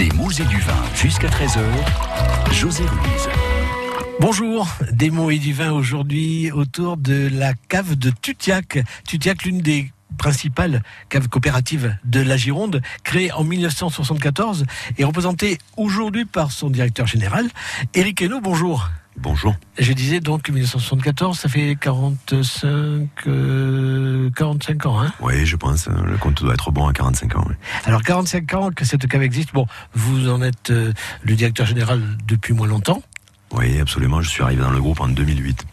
Des mots et du vin jusqu'à 13h. José Ruiz. Bonjour, des mots et du vin aujourd'hui autour de la cave de Tutiac. Tutiac, l'une des principales caves coopératives de la Gironde, créée en 1974 et représentée aujourd'hui par son directeur général, Éric Hainaut. Bonjour. Bonjour. Je disais donc 1974, ça fait 45, 45 euh, ans. Hein oui, je pense. Euh, le compte doit être bon à 45 ans. Alors 45 ans que cette cave existe. Bon, vous en êtes euh, le directeur général depuis moins longtemps. Oui, absolument. Je suis arrivé dans le groupe en 2008.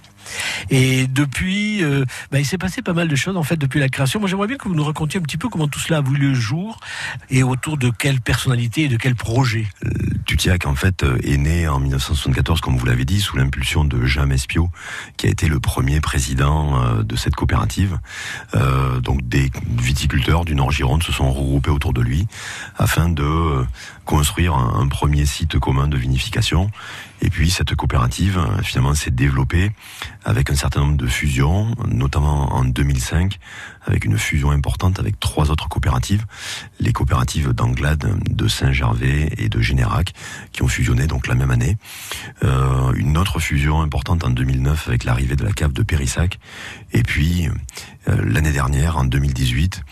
Et depuis, euh, bah, il s'est passé pas mal de choses en fait depuis la création. Moi, j'aimerais bien que vous nous racontiez un petit peu comment tout cela a vu le jour et autour de quelle personnalité et de quel projet. Euh, Tutiac, en fait, euh, est né en 1974, comme vous l'avez dit, sous l'impulsion de Jean Mespio, qui a été le premier président de cette coopérative. donc, des viticulteurs du Nord-Gironde se sont regroupés autour de lui afin de construire un, premier site commun de vinification. Et puis cette coopérative finalement s'est développée avec un certain nombre de fusions, notamment en 2005, avec une fusion importante avec trois autres coopératives, les coopératives d'Anglade, de Saint-Gervais et de Générac, qui ont fusionné donc la même année. Euh, une autre fusion importante en 2009 avec l'arrivée de la cave de Périssac, et puis euh, l'année dernière, en 2018,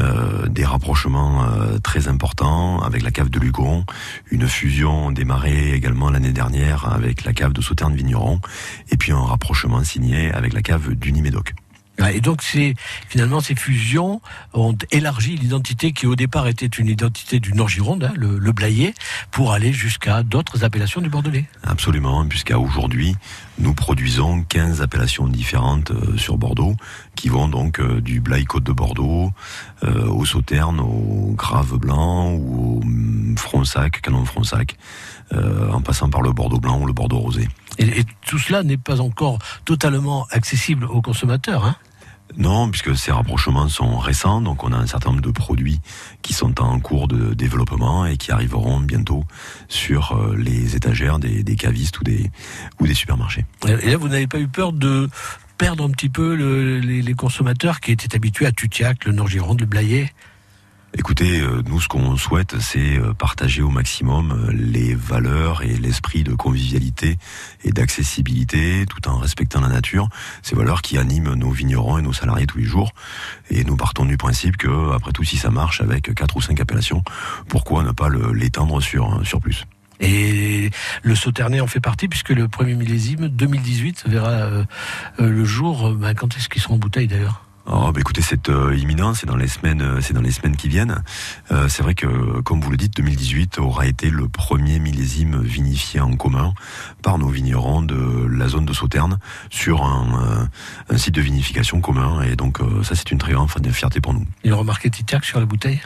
euh, des rapprochements euh, très importants avec la cave de Lugon, une fusion démarrée également l'année dernière avec la cave de Sauterne-Vigneron, et puis un rapprochement signé avec la cave du Médoc. Et donc, c'est finalement ces fusions ont élargi l'identité qui au départ était une identité du Nord-Gironde, hein, le, le Blayais, pour aller jusqu'à d'autres appellations du Bordelais. Absolument, puisqu'à aujourd'hui, nous produisons 15 appellations différentes euh, sur Bordeaux, qui vont donc euh, du Blaye Côte de Bordeaux, euh, au Sauterne, au Grave Blanc, ou au mm, Fronsac, Canon Fronsac, en passant par le Bordeaux Blanc ou le Bordeaux Rosé. Et, et tout cela n'est pas encore totalement accessible aux consommateurs. Hein non, puisque ces rapprochements sont récents, donc on a un certain nombre de produits qui sont en cours de développement et qui arriveront bientôt sur euh, les étagères des, cavistes ou des, supermarchés. Et là, vous n'avez pas eu peur de perdre un petit peu les, les, consommateurs qui étaient habitués à Tutiac, le Nord-Gironde, le Blayais? Écoutez, euh, nous ce qu'on souhaite, c'est euh, partager au maximum euh, les valeurs et l'esprit de convivialité et d'accessibilité, tout en respectant la nature. Ces valeurs qui animent nos vignerons et nos salariés tous les jours. Et nous partons du principe que, après tout, si ça marche avec quatre ou cinq appellations, pourquoi ne pas l'étendre sur sur plus? Et le Sauternay en fait partie puisque le premier millésime 2018 verra le jour. Ben, quand est-ce qu'ils seront en bouteille d'ailleurs? Oh, bah écoutez, c'est euh, imminent, c'est dans les semaines, euh, c'est dans les semaines qui viennent. Euh, c'est vrai que, comme vous le dites, 2018 aura été le premier millésime vinifié en commun par nos vignerons de la zone de Sauterne sur un, site de vinification commun. Et donc, ça, c'est une très grande fierté pour nous. Il a remarqué Titiac sur la bouteille?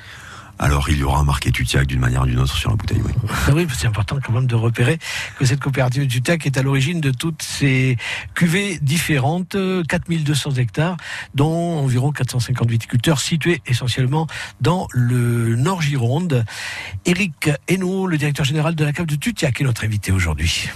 Alors il y aura marqué Tutiac d'une manière ou d'une autre sur la bouteille, oui. oui, c'est important quand même de repérer que cette coopérative Tutiac est à l'origine de toutes ces cuvées différentes, 4200 hectares, dont environ 450 viticulteurs situés essentiellement dans le Nord Gironde. Éric Hainaut, le directeur général de la cave de Tutiac, est notre invité aujourd'hui.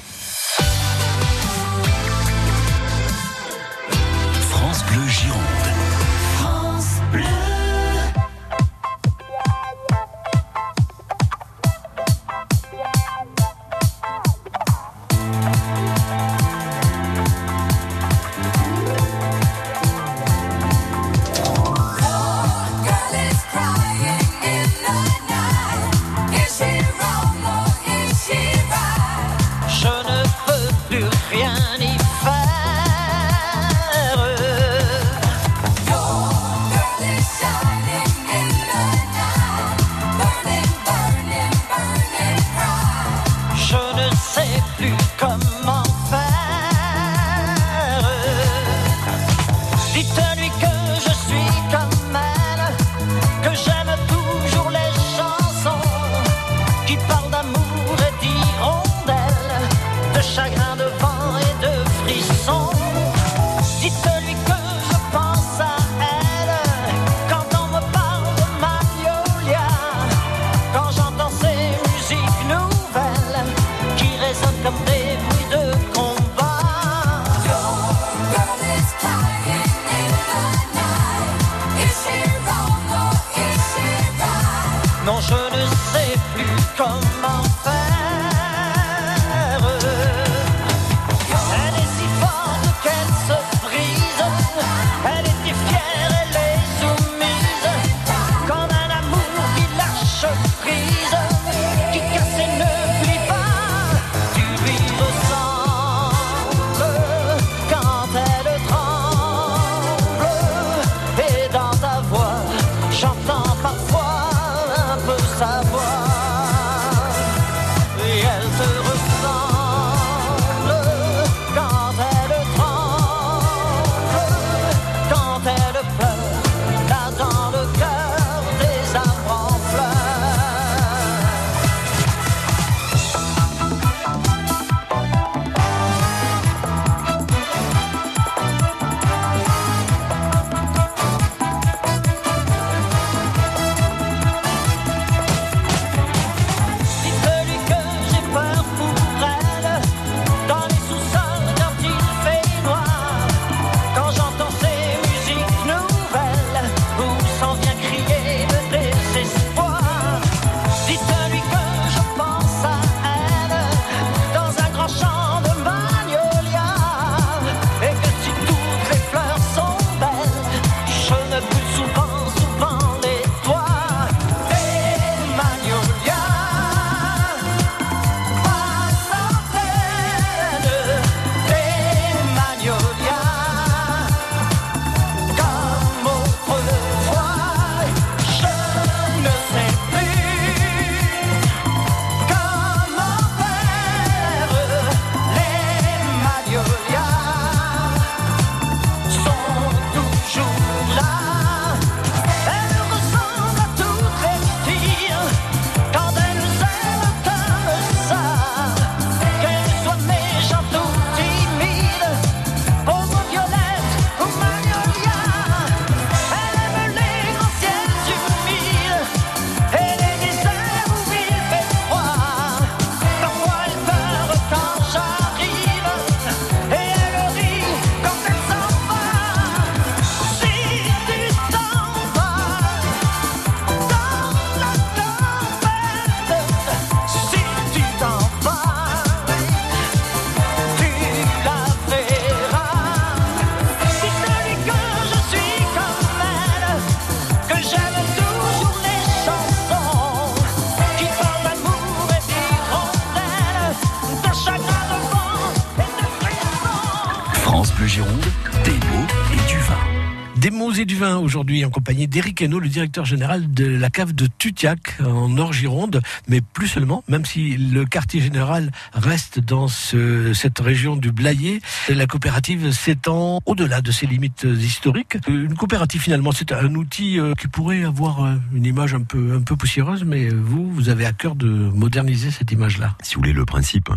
Aujourd'hui en compagnie d'Éric Hainaut, le directeur général de la cave de Tutiac en Nord-Gironde, mais plus seulement, même si le quartier général reste dans cette région du Blayais, la coopérative s'étend au-delà de ses limites historiques. Une coopérative finalement, c'est un outil euh, qui pourrait avoir euh, une image un peu, un peu poussiéreuse, mais vous, vous avez à cœur de moderniser cette image-là. Si vous voulez, le principe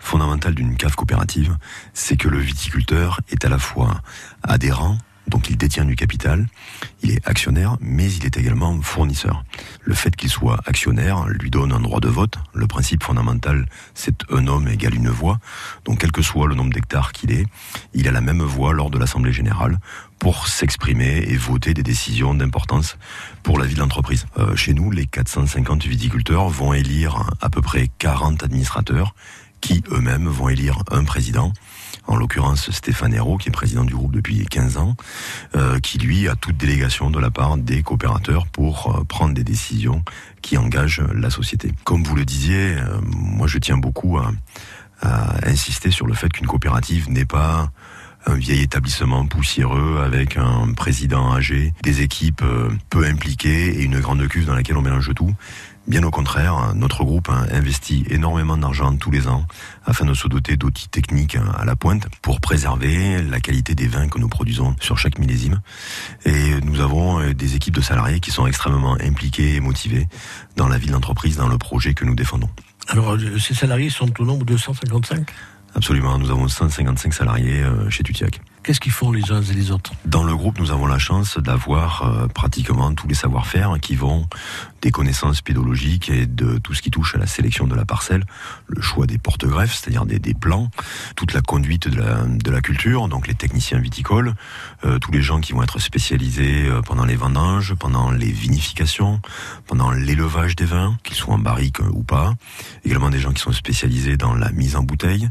fondamental d'une cave coopérative, c'est que le viticulteur est à la fois adhérent, donc il détient du capital, il est actionnaire, mais il est également fournisseur. Le fait qu'il soit actionnaire lui donne un droit de vote. Le principe fondamental, c'est un homme égale une voix. Donc quel que soit le nombre d'hectares qu'il est, il a la même voix lors de l'Assemblée générale pour s'exprimer et voter des décisions d'importance pour la vie de l'entreprise. Euh, chez nous, les 450 viticulteurs vont élire à peu près 40 administrateurs qui eux-mêmes vont élire un président en l'occurrence Stéphane Hérault, qui est président du groupe depuis 15 ans, euh, qui lui a toute délégation de la part des coopérateurs pour euh, prendre des décisions qui engagent la société. Comme vous le disiez, euh, moi je tiens beaucoup à, à insister sur le fait qu'une coopérative n'est pas un vieil établissement poussiéreux avec un président âgé, des équipes peu impliquées et une grande cuve dans laquelle on mélange tout. Bien au contraire, notre groupe investit énormément d'argent tous les ans afin de se doter d'outils techniques à la pointe pour préserver la qualité des vins que nous produisons sur chaque millésime. Et nous avons des équipes de salariés qui sont extrêmement impliqués et motivés dans la vie de l'entreprise, dans le projet que nous défendons. Alors, ces salariés sont au nombre de 155 Absolument, nous avons 155 salariés euh, chez Tutiac. Qu'est-ce qu'ils font les uns et les autres Dans le groupe, nous avons la chance d'avoir euh, pratiquement tous les savoir-faire qui vont des connaissances pédologiques et de tout ce qui touche à la sélection de la parcelle, le choix des porte-greffes, c'est-à-dire des, des, plans, toute la conduite de la, culture, donc les techniciens viticoles, euh, tous les gens qui vont être spécialisés euh, pendant les vendanges, pendant les vinifications, pendant l'élevage des vins, qu'ils soient en barrique ou pas, également des gens qui sont spécialisés dans la mise en bouteille,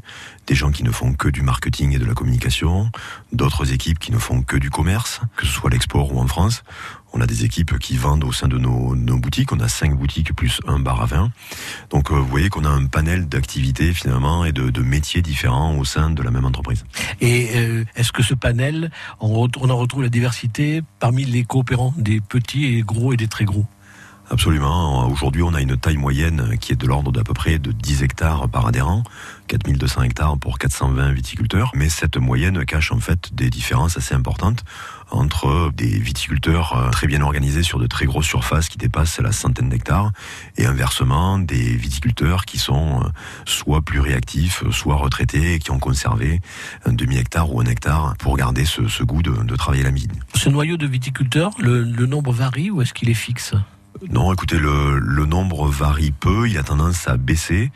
des gens qui ne font que du marketing et de la communication, d'autres équipes qui ne font que du commerce, que ce soit l'export ou en France. On a des équipes qui vendent au sein de nos, boutiques. On a cinq boutiques plus un bar à vin. Donc euh, vous voyez qu'on a un panel d'activités finalement et de, métiers différents au sein de la même entreprise. Et euh, est-ce que ce panel, on en retrouve la diversité parmi les coopérants, des petits et gros et des très gros? Absolument. Aujourd'hui, on a une taille moyenne qui est de l'ordre d'à peu près de 10 hectares par adhérent, 4200 hectares pour 420 viticulteurs. Mais cette moyenne cache en fait des différences assez importantes entre des viticulteurs euh, très bien organisés sur de très grosses surfaces qui dépassent la centaine d'hectares et inversement des viticulteurs qui sont euh, soit plus réactifs, soit retraités et qui ont conservé un demi-hectare ou un hectare pour garder ce, goût de, travailler la mine. Ce noyau de viticulteurs, le nombre varie ou est-ce qu'il est fixe? Non, écoutez, le, le, nombre varie peu, il a tendance à baisser.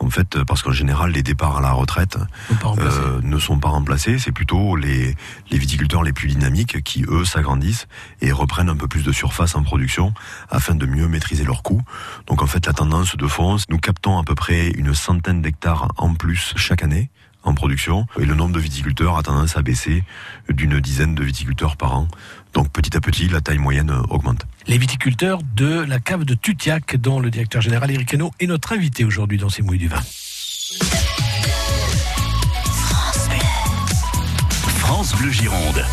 En fait, parce qu'en général, les départs à la retraite euh, ne sont pas remplacés. C'est plutôt les, les viticulteurs les plus dynamiques qui, eux, s'agrandissent et reprennent un peu plus de surface en production afin de mieux maîtriser leurs coûts. Donc, en fait, la tendance de fond, nous captons à peu près une centaine d'hectares en plus chaque année en production et le nombre de viticulteurs a tendance à baisser d'une dizaine de viticulteurs par an. Donc petit à petit, la taille moyenne augmente. Les viticulteurs de la cave de Tutiac, dont le directeur général Eric Hainaut est notre invité aujourd'hui dans ces mouilles du vin. France Bleu, France Bleu Gironde.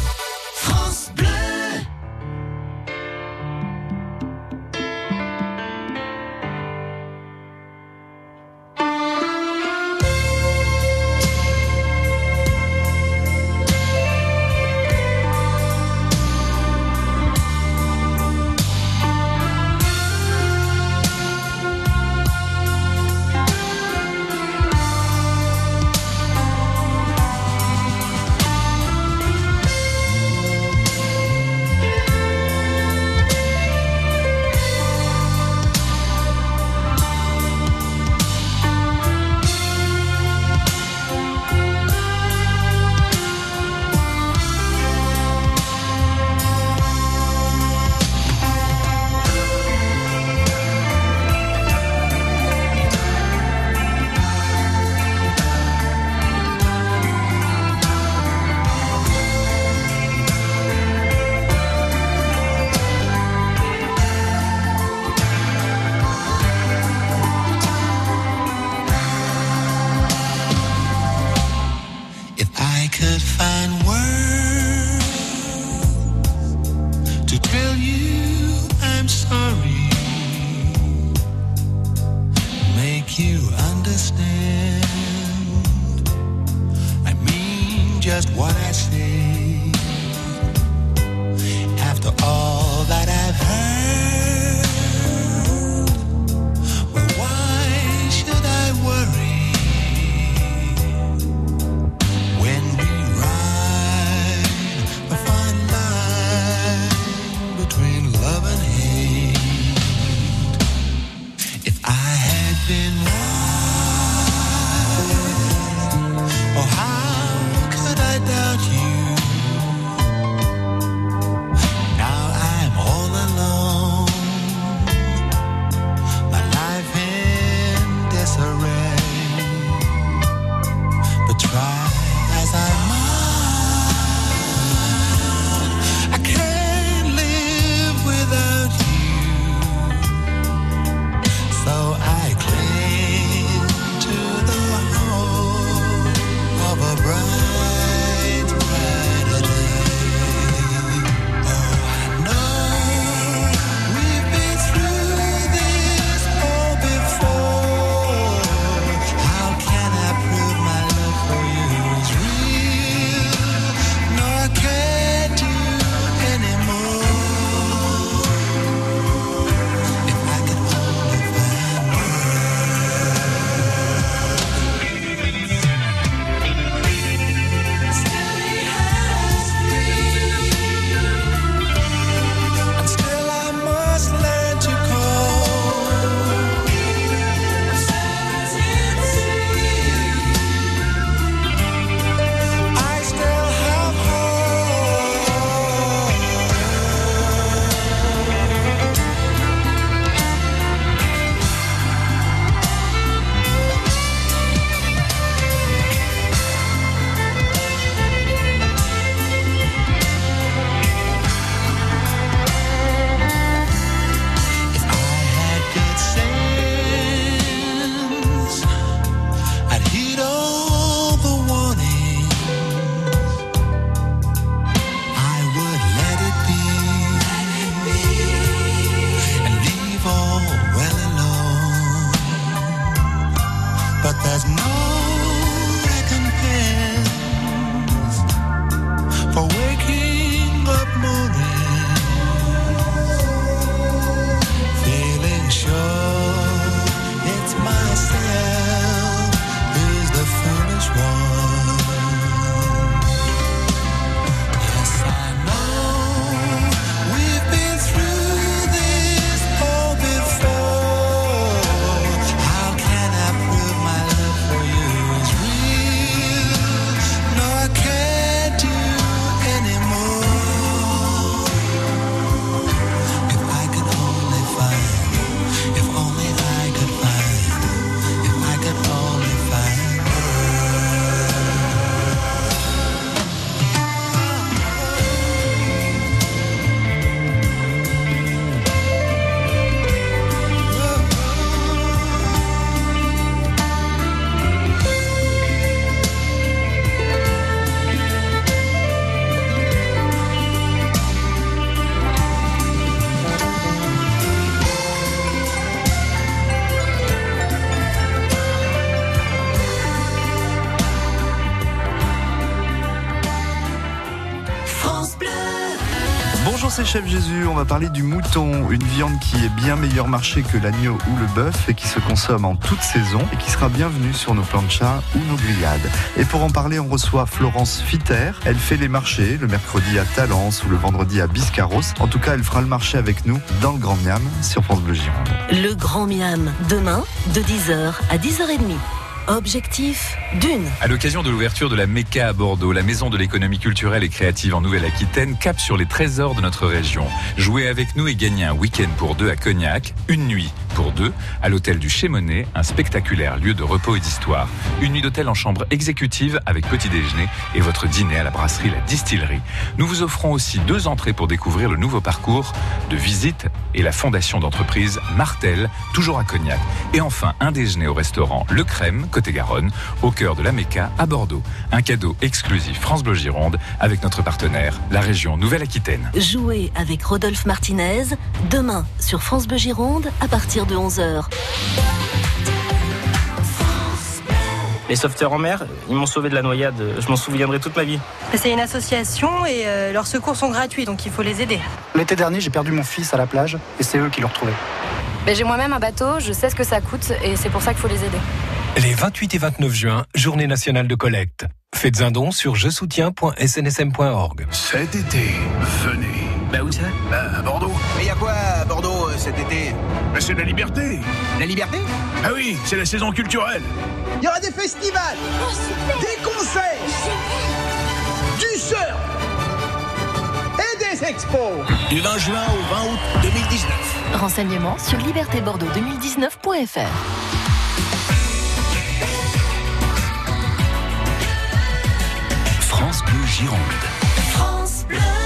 C'est Chef Jésus, on va parler du mouton, une viande qui est bien meilleur marché que l'agneau ou le bœuf et qui se consomme en toute saison et qui sera bienvenue sur nos planchas ou nos grillades. Et pour en parler, on reçoit Florence Fitter. Elle fait les marchés le mercredi à Talence ou le vendredi à Biscarros. En tout cas, elle fera le marché avec nous dans le Grand Miam sur France Bleu Gironde. Le Grand Miam, demain de 10h à 10h30. Objectif d'une. À l'occasion de l'ouverture de la MECA à Bordeaux, la maison de l'économie culturelle et créative en Nouvelle-Aquitaine cap sur les trésors de notre région. Jouez avec nous et gagnez un week-end pour deux à Cognac, une nuit pour deux à l'hôtel du Chémonet, un spectaculaire lieu de repos et d'histoire. Une nuit d'hôtel en chambre exécutive avec petit déjeuner et votre dîner à la brasserie La Distillerie. Nous vous offrons aussi deux entrées pour découvrir le nouveau parcours de visite et la fondation d'entreprise Martel, toujours à Cognac. Et enfin, un déjeuner au restaurant Le Crème, côté Garonne, au cœur de la Méca à Bordeaux. Un cadeau exclusif France Bleu Gironde avec notre partenaire, la région Nouvelle-Aquitaine. Jouez avec Rodolphe Martinez demain sur France Bleu Gironde à partir de 11h. Les sauveteurs en mer, ils m'ont sauvé de la noyade. Je m'en souviendrai toute ma vie. C'est une association et euh, leurs secours sont gratuits, donc il faut les aider. L'été dernier, j'ai perdu mon fils à la plage et c'est eux qui l'ont retrouvé. J'ai moi-même un bateau, je sais ce que ça coûte et c'est pour ça qu'il faut les aider. Les 28 et 29 juin, journée nationale de collecte. Faites un don sur je soutiens.snsm.org. Cet été, venez. Bah où ça? Bah à Bordeaux. Mais y a quoi à Bordeaux? Cet été Bah c'est la liberté. La liberté Ah oui, c'est la saison culturelle. Il y aura des festivals, des concerts, du surf et des expos. Du 20 juin au 20 août 2019. Renseignements sur libertébordeaux2019.fr. France Bleu Gironde. What's the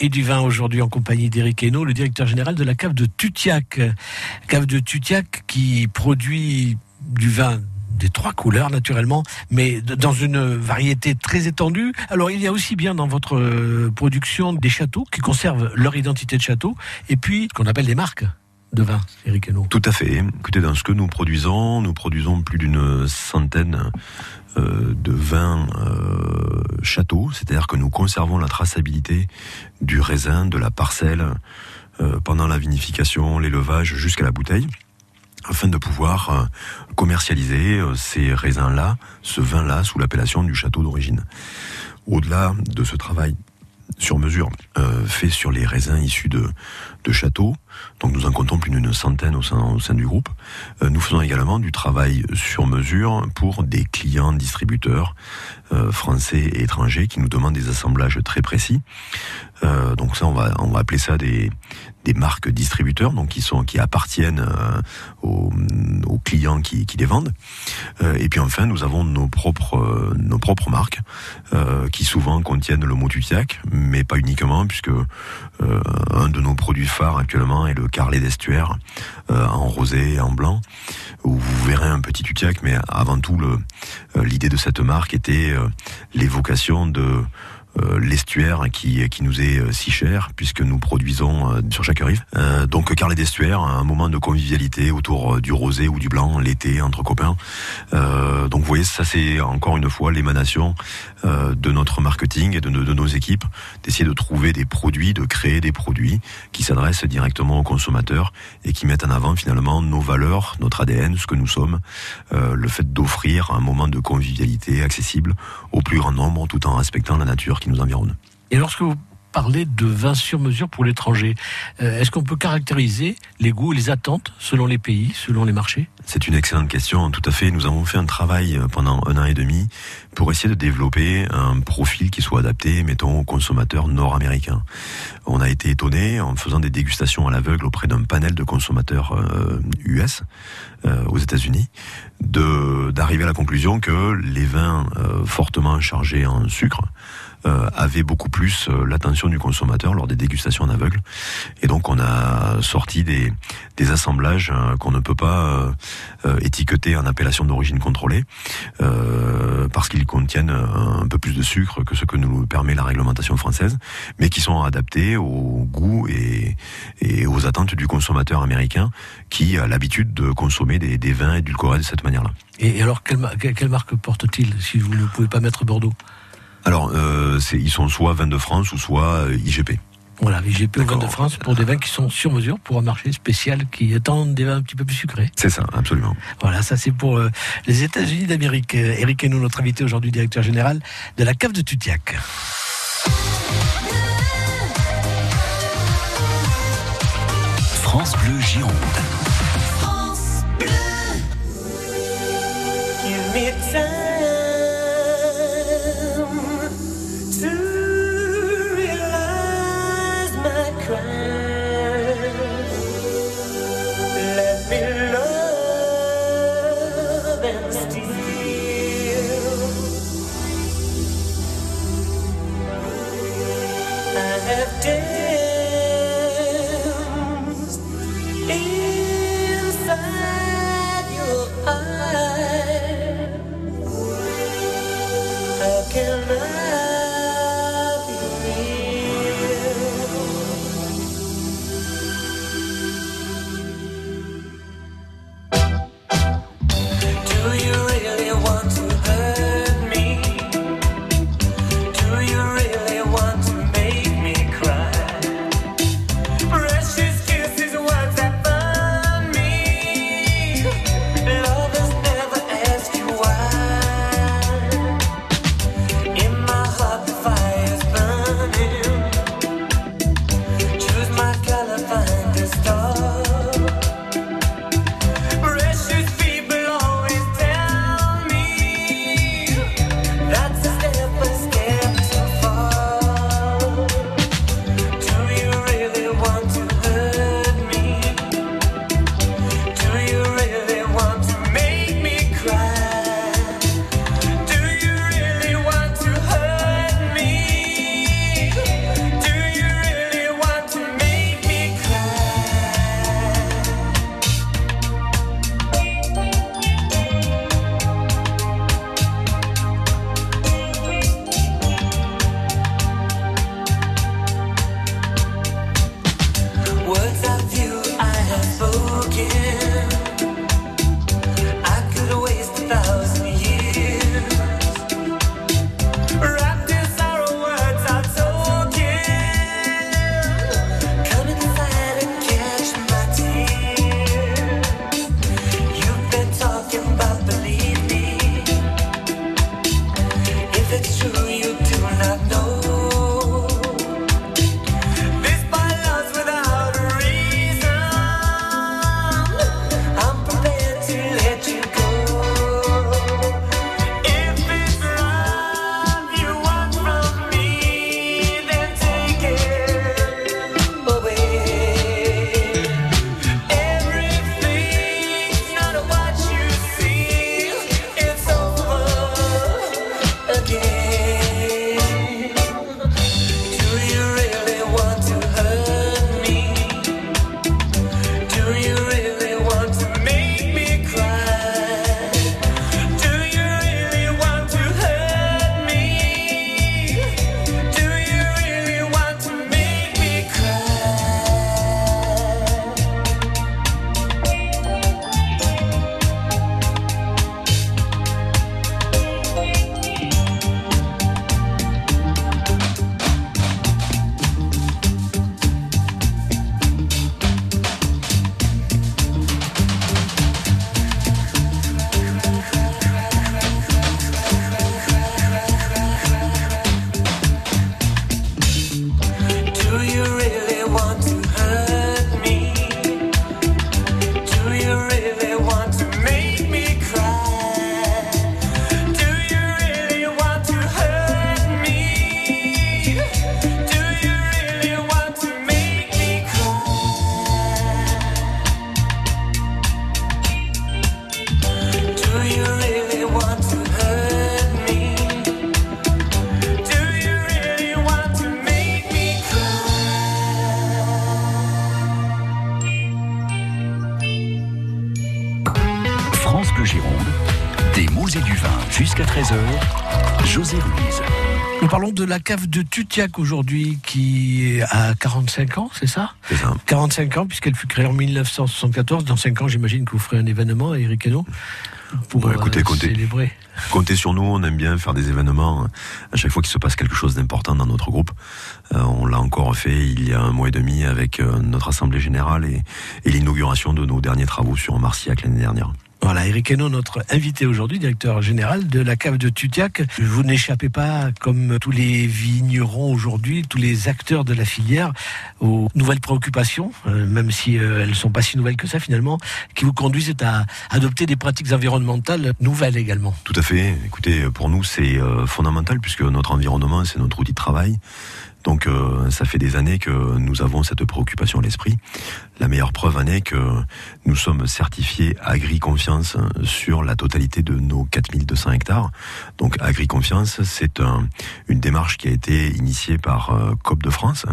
et du vin aujourd'hui en compagnie d'Éric Hainaut, le directeur général de la cave de Tutiac. Cave de Tutiac qui produit du vin des trois couleurs naturellement, mais dans une variété très étendue. Alors il y a aussi bien dans votre euh, production des châteaux qui conservent leur identité de château, et puis ce qu'on appelle des marques de vin, Eric. Tout à fait. Écoutez, dans ce que nous produisons, nous produisons plus d'une centaine euh, de vins euh, châteaux, c'est-à-dire que nous conservons la traçabilité du raisin, de la parcelle, euh, pendant la vinification, l'élevage, jusqu'à la bouteille afin de pouvoir commercialiser ces raisins-là, ce vin-là, sous l'appellation du château d'origine. Au-delà de ce travail sur mesure euh, fait sur les raisins issus de, de châteaux, donc nous en comptons plus d'une centaine au sein, au sein du groupe, euh, nous faisons également du travail sur mesure pour des clients distributeurs euh, français et étrangers qui nous demandent des assemblages très précis. Euh, donc ça, on va, on va appeler ça des, des marques distributeurs, donc qui sont qui appartiennent euh, aux, aux, clients qui, qui les vendent. Euh, et puis enfin, nous avons nos propres euh, nos propres marques qui souvent contiennent le mot Tutiac, mais pas uniquement, puisque un de nos produits phares actuellement est le Carlet d'estuaire en rosé et en blanc, où vous verrez un petit Tutiac, mais avant tout l'idée de cette marque était l'évocation de l'estuaire qui, qui nous est euh, si cher puisque nous produisons euh, sur chaque rive. donc Carlet d'estuaire, un moment de convivialité autour du rosé ou du blanc l'été entre copains. donc vous voyez, ça c'est encore une fois l'émanation de notre marketing et de, de nos équipes d'essayer de trouver des produits, de créer des produits qui s'adressent directement aux consommateurs et qui mettent en avant finalement nos valeurs, notre ADN, ce que nous sommes, le fait d'offrir un moment de convivialité accessible au plus grand nombre tout en respectant la nature qui nous environne. Et lorsque vous parlez de vin sur mesure pour l'étranger, euh, est-ce qu'on peut caractériser les goûts et les attentes selon les pays, selon les marchés? C'est une excellente question, tout à fait. Nous avons fait un travail euh, pendant un an et demi pour essayer de développer un profil qui soit adapté, mettons, aux consommateurs nord-américains. On a été étonné en faisant des dégustations à l'aveugle auprès d'un panel de consommateurs US euh, aux États-Unis, d'arriver à la conclusion que les vins fortement chargés en sucre euh, avaient beaucoup plus euh, l'attention du consommateur lors des dégustations en aveugle. Et donc on a sorti des, des assemblages euh, qu'on ne peut pas étiqueter en appellation d'origine contrôlée parce qu'ils contiennent un peu plus de sucre que ce que nous permet la réglementation française, mais qui sont adaptés au goût et, aux attentes du consommateur américain qui a l'habitude de consommer des, des vins édulcorés de cette manière-là. Et alors, quelle marque porte-t-il si vous ne pouvez pas mettre Bordeaux? Alors, euh, ils sont soit vins de France ou soit euh, IGP. Voilà, IGP ou vins de France pour des vins qui sont sur mesure pour un marché spécial qui étend des vins un petit peu plus sucrés. C'est ça, absolument. Voilà, ça c'est pour euh, les États-Unis d'Amérique. Eric nous notre invité aujourd'hui, directeur général de la cave de Tutiac. France Bleu Gironde. France Bleu. majesty. La cave de Tutiac aujourd'hui qui a 45 ans, c'est ça? C'est ça. 45 ans puisqu'elle fut créée en 1974. Dans 5 ans, j'imagine que vous ferez un événement, Eric Hainaut, pour Ouais, écoutez, euh, comptez. célébrer. Comptez sur nous, on aime bien faire des événements à chaque fois qu'il se passe quelque chose d'important dans notre groupe. Euh, on l'a encore fait il y a un mois et demi avec euh, notre assemblée générale et, et l'inauguration de nos derniers travaux sur Marciac l'année dernière. Voilà, Eric Hainaut, notre invité aujourd'hui, directeur général de la cave de Tutiac. Vous n'échappez pas, comme tous les vignerons aujourd'hui, tous les acteurs de la filière, aux nouvelles préoccupations, euh, même si euh, elles sont pas si nouvelles que ça finalement, qui vous conduisent à adopter des pratiques environnementales nouvelles également. Tout à fait. Écoutez, pour nous, c'est euh, fondamental puisque notre environnement, c'est notre outil de travail. Donc, euh, ça fait des années que nous avons cette préoccupation à l'esprit. La meilleure preuve en est que nous sommes certifiés Agri-Confiance sur la totalité de nos 4200 hectares. Donc, Agri-Confiance, c'est un- une démarche qui a été initiée par euh, COP de France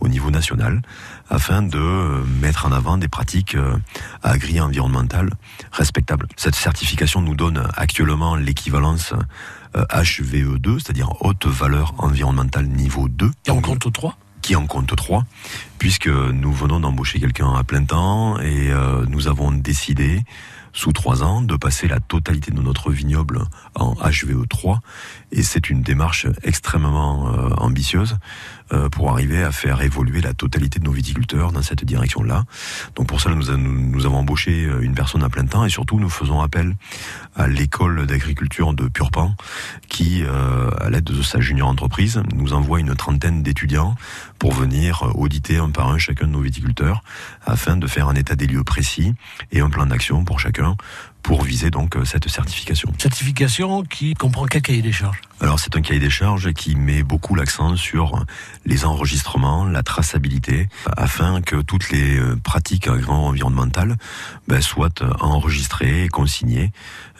au niveau national afin de euh, mettre en avant des pratiques euh, agri-environnementales respectables. Cette certification nous donne actuellement l'équivalence euh, HVE2, c'est-à-dire haute valeur environnementale niveau 2. Et on compte 3 qui en compte 3, puisque nous venons d'embaucher quelqu'un à plein temps et euh, nous avons décidé, sous trois ans, de passer la totalité de notre vignoble en HVE3. Et c'est une démarche extrêmement euh, ambitieuse euh, pour arriver à faire évoluer la totalité de nos viticulteurs dans cette direction-là. Donc pour cela, nous, nous, avons embauché euh, une personne à plein temps et surtout nous faisons appel à l'école d'agriculture de Purpan qui, euh, à l'aide de sa junior entreprise, nous envoie une trentaine d'étudiants pour venir euh, auditer un par un chacun de nos viticulteurs afin de faire un état des lieux précis et un plan d'action pour chacun pour viser donc euh, cette certification. Certification qui comprend quel cahier des charges? Alors c'est un cahier des charges qui met beaucoup l'accent sur les enregistrements, la traçabilité, afin que toutes les euh, pratiques agro-environnementales ben, soient euh, enregistrées, consignées,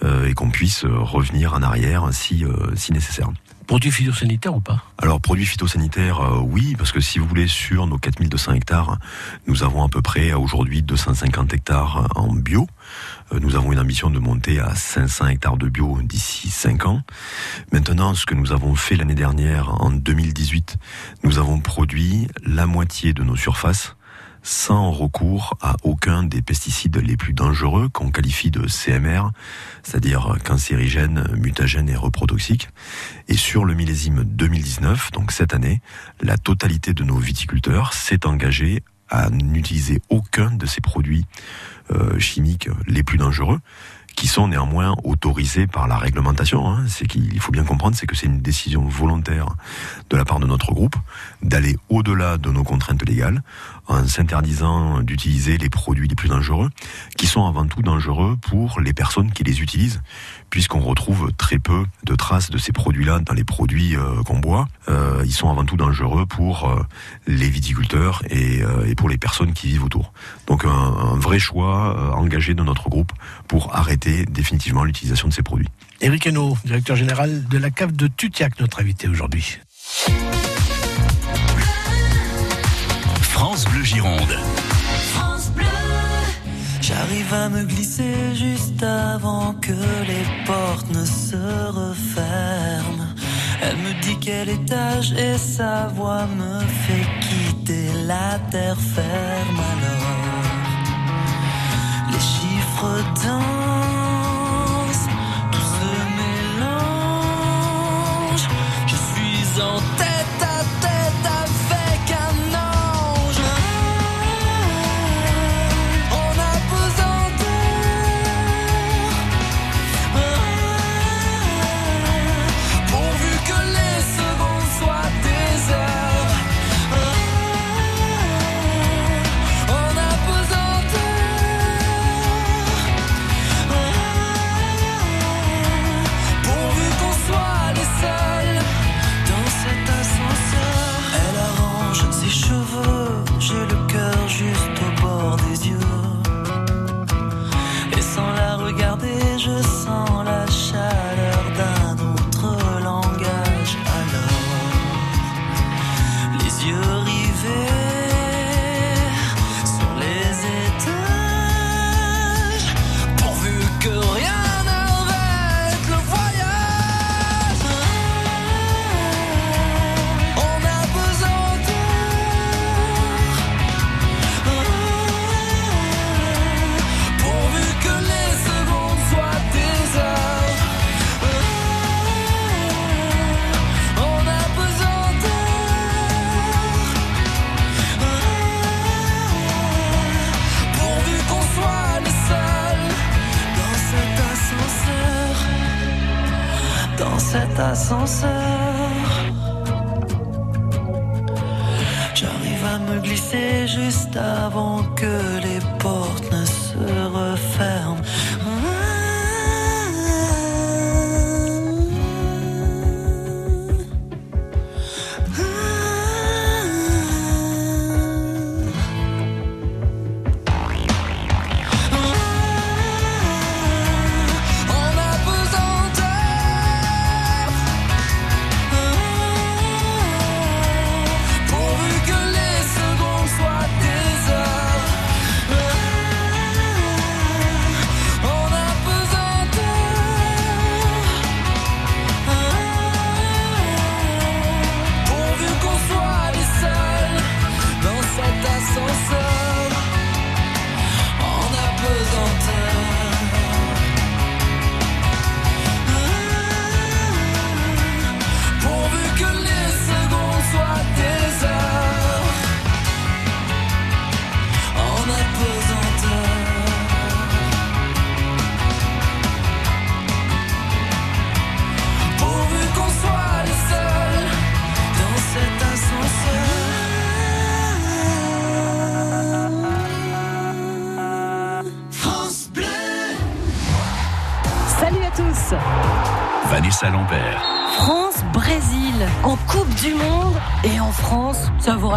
euh, et qu'on puisse euh, revenir en arrière si, euh, si nécessaire. Produits phytosanitaires ou pas? Alors, produits phytosanitaires, euh, oui, parce que si vous voulez, sur nos 4200 hectares, nous avons à peu près à aujourd'hui 250 hectares en bio. Euh, Nous avons une ambition de monter à 500 hectares de bio d'ici 5 ans. Maintenant, ce que nous avons fait l'année dernière, en 2018, nous avons produit la moitié de nos surfaces sans recours à aucun des pesticides les plus dangereux qu'on qualifie de CMR, c'est-à-dire cancérigènes, mutagènes et reprotoxiques. Et sur le millésime 2019, donc cette année, la totalité de nos viticulteurs s'est engagée à n'utiliser aucun de ces produits euh, chimiques les plus dangereux qui sont néanmoins autorisés par la réglementation. hein. C'est faut bien comprendre, que c'est une décision volontaire de la part de notre groupe d'aller au-delà de nos contraintes légales en s'interdisant d'utiliser les produits les plus dangereux, qui sont avant tout dangereux pour les personnes qui les utilisent, puisqu'on retrouve très peu de traces de ces produits-là dans les produits euh, qu'on boit. Euh, ils sont avant tout dangereux pour euh, les viticulteurs et, euh, et pour les personnes qui vivent autour. Donc un, un vrai choix euh, engagé de notre groupe pour arrêter définitivement l'utilisation de ces produits. Éric Hainaut, directeur général de la cave de Tutiac, notre invité aujourd'hui. France Bleu Gironde. J'arrive à me glisser juste avant que les portes ne se referment. Elle me dit quel étage et sa voix me fait quitter la terre ferme alors. Les chiffres dansent, tout se mélange. Je suis en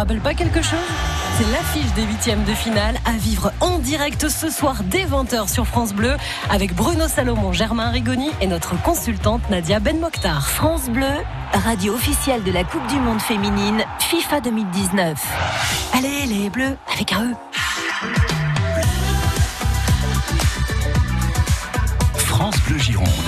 rappelle pas quelque chose c'est l'affiche des huitièmes de finale à vivre en direct ce soir dès 20h sur France Bleu avec Bruno Salomon, Germain Rigoni et notre consultante Nadia Ben Mokhtar. France Bleu, radio officielle de la Coupe du Monde féminine FIFA 2019. Allez les bleus avec un E. France Bleu Gironde.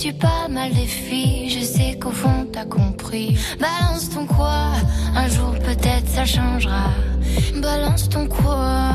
tu parles mal des filles, je sais qu'au fond t'as compris. Balance ton quoi Un jour peut-être ça changera. Balance ton quoi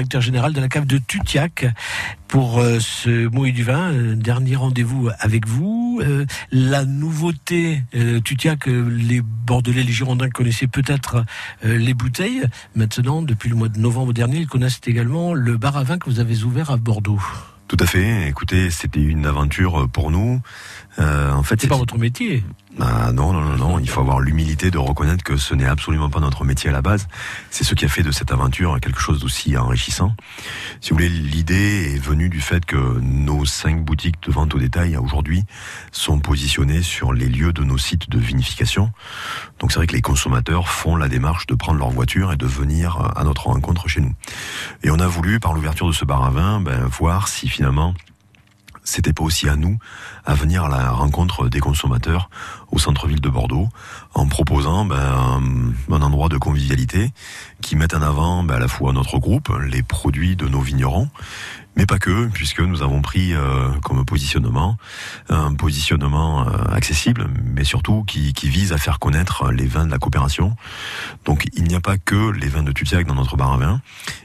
directeur général de la cave de Tutiac, pour euh, ce et du vin. Euh, dernier rendez-vous avec vous. Euh, la nouveauté, Tutiac, les Bordelais, les Girondins connaissaient peut-être les bouteilles. Maintenant, depuis le mois de novembre dernier, ils connaissent également le bar à vin que vous avez ouvert à Bordeaux. Tout à fait. Écoutez, c'était une aventure pour nous. Euh, en fait, C'est pas votre métier. Ah non, non, non, non. Il faut avoir l'humilité de reconnaître que ce n'est absolument pas notre métier à la base. C'est ce qui a fait de cette aventure quelque chose d'aussi enrichissant. Si vous voulez, l'idée est venue du fait que nos cinq boutiques de vente au détail aujourd'hui sont positionnées sur les lieux de nos sites de vinification. Donc c'est vrai que les consommateurs font la démarche de prendre leur voiture et de venir à notre rencontre chez nous. Et on a voulu, par l'ouverture de ce bar à vin, ben, voir si finalement c'était pas aussi à nous à venir à la rencontre des consommateurs au centre-ville de Bordeaux en proposant ben, un, endroit de convivialité qui mette en avant ben, à la fois notre groupe, les produits de nos vignerons, mais pas que, puisque nous avons pris euh, comme positionnement un positionnement euh, accessible, mais surtout qui, qui vise à faire connaître les vins de la coopération. Donc il n'y a pas que les vins de Tutiac dans notre bar à vin,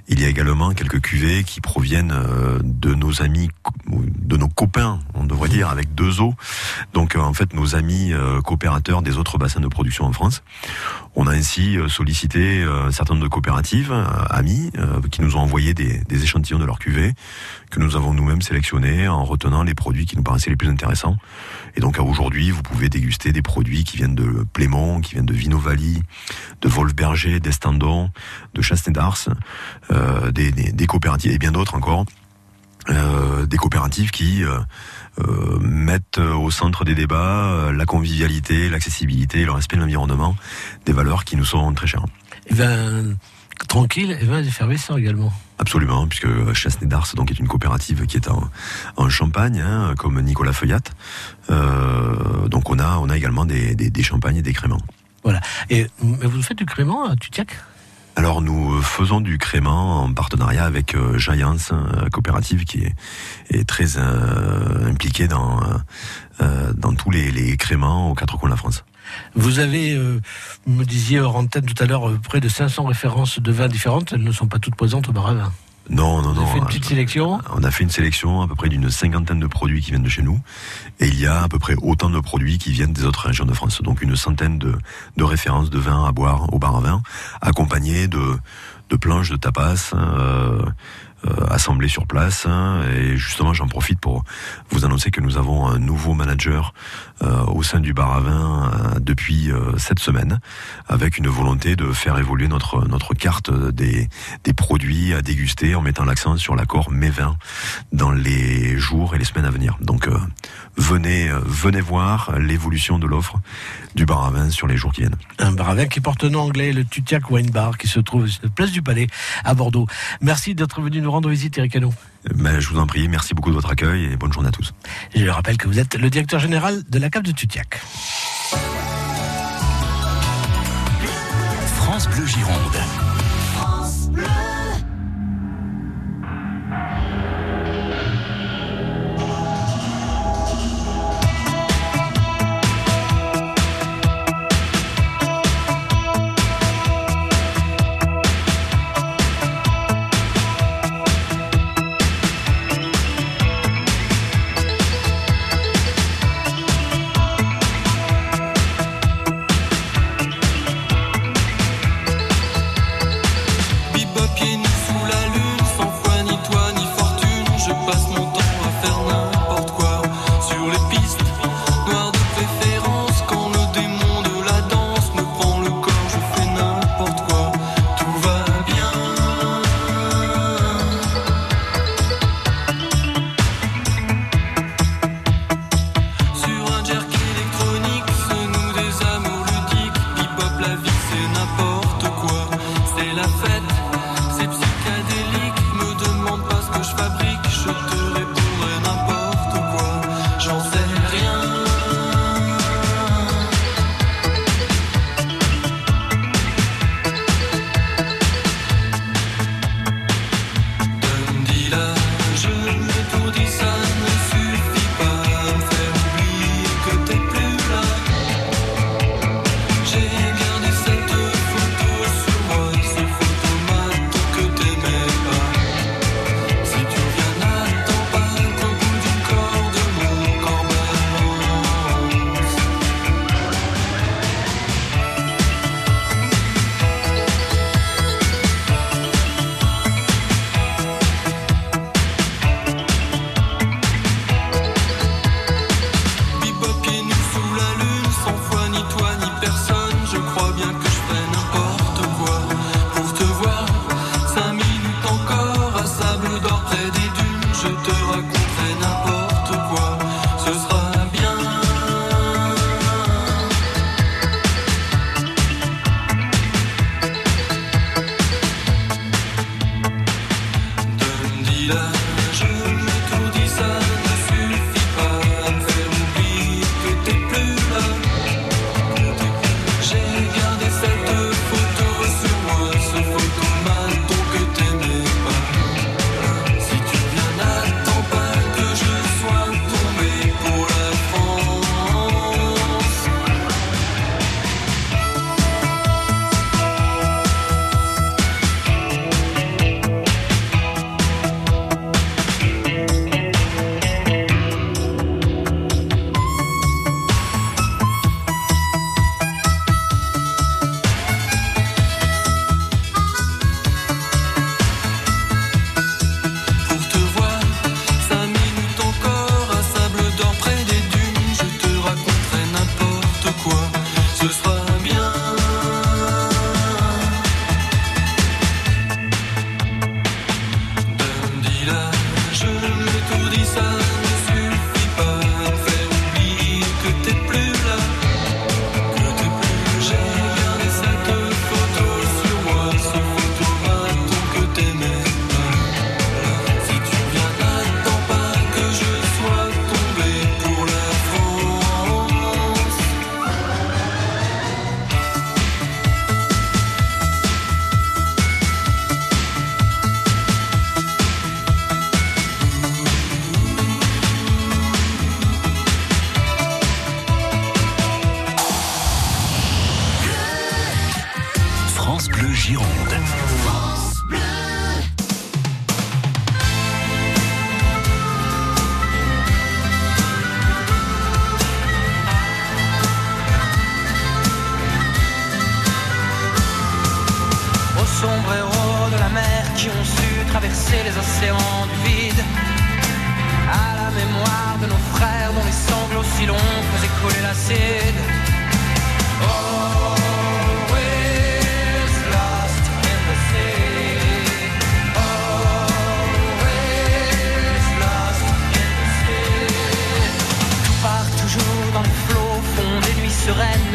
il y a également quelques cuvées qui proviennent euh, de nos amis, de nos copains, on devrait dire, avec deux eaux. Donc euh, en fait nos amis euh, coopérateurs des autres bassins de production en France. On a ainsi euh, sollicité euh, un certain nombre de coopératives, euh, amis, euh, qui nous ont envoyé des, des échantillons de leurs cuvées, que nous avons nous-mêmes sélectionnés en retenant les produits qui nous paraissaient les plus intéressants. Et donc à aujourd'hui, vous pouvez déguster des produits qui viennent de Plémont, qui viennent de Vinovali, de Wolfberger, d'Estandon, de Chassenay d'Ars, euh, des, des, des coopératives et bien d'autres encore. Euh, des coopératives qui euh, mettent au centre des débats euh, la convivialité, l'accessibilité, le respect de l'environnement, des valeurs qui nous sont très chères. Et vin tranquille et vin effervescent également. Absolument, puisque Chassenay d'Ars donc est une coopérative qui est en, en Champagne, hein, comme Nicolas Feuillat. Euh, donc on a on a également des, des, des champagnes et des créments. Voilà. Et mais vous faites du crément à Tutiac Alors nous faisons du crément en partenariat avec euh, Giants, euh, coopérative qui est, très euh, impliquée dans, euh, dans tous les, les créments aux quatre coins de la France. Vous avez, euh, me disiez hors tout à l'heure, euh, près de 500 références de vins différentes. Elles ne sont pas toutes présentes au bar. Non, non, non. avez fait une petite sélection On a fait une sélection à peu près d'une cinquantaine de produits qui viennent de chez nous. Et il y a à peu près autant de produits qui viennent des autres régions de France. Donc une centaine de, de références de vins à boire au bar à vin, accompagnées de, de planches de tapas. Euh, assemblés sur place hein. et justement j'en profite pour vous annoncer que nous avons un nouveau manager euh, au sein du bar à vin euh, depuis euh, cette semaine avec une volonté de faire évoluer notre notre carte des des produits à déguster en mettant l'accent sur l'accord mes vins dans les jours et les semaines à venir. Donc euh, venez euh, venez voir l'évolution de l'offre du bar à vin sur les jours qui viennent. Un bar à vin qui porte nom anglais, le Tutiac Wine Bar, qui se trouve sur la place du Palais à Bordeaux. Merci d'être venu nous rendre visite, Eric Hainaut. Mais je vous en prie, merci beaucoup de votre accueil et bonne journée à tous. Je rappelle que vous êtes le directeur général de la cave de Tutiac. France Bleu Gironde.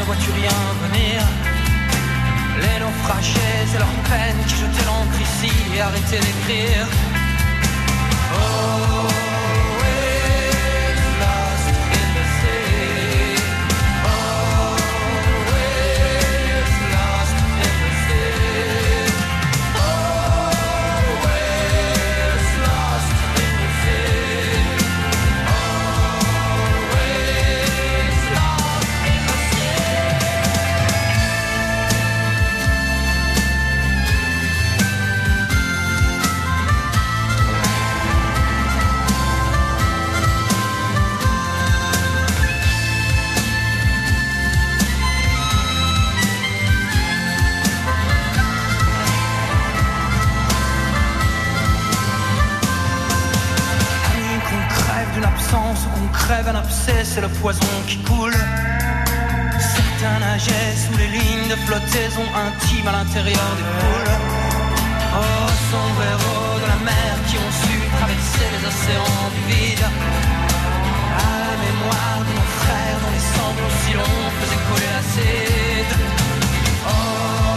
Ne vois-tu rien venir? Les naufragés et leurs peines qui jetaient l'encre ici et arrêtaient d'écrire. Always c'est le poison qui coule. Certains nageaient sous les lignes de flottaison intime à l'intérieur des poules. Oh, sombreros de la mer qui ont su traverser les océans du vide. À la mémoire de nos frères dont les sanglots si longs faisaient coller l'acide. Always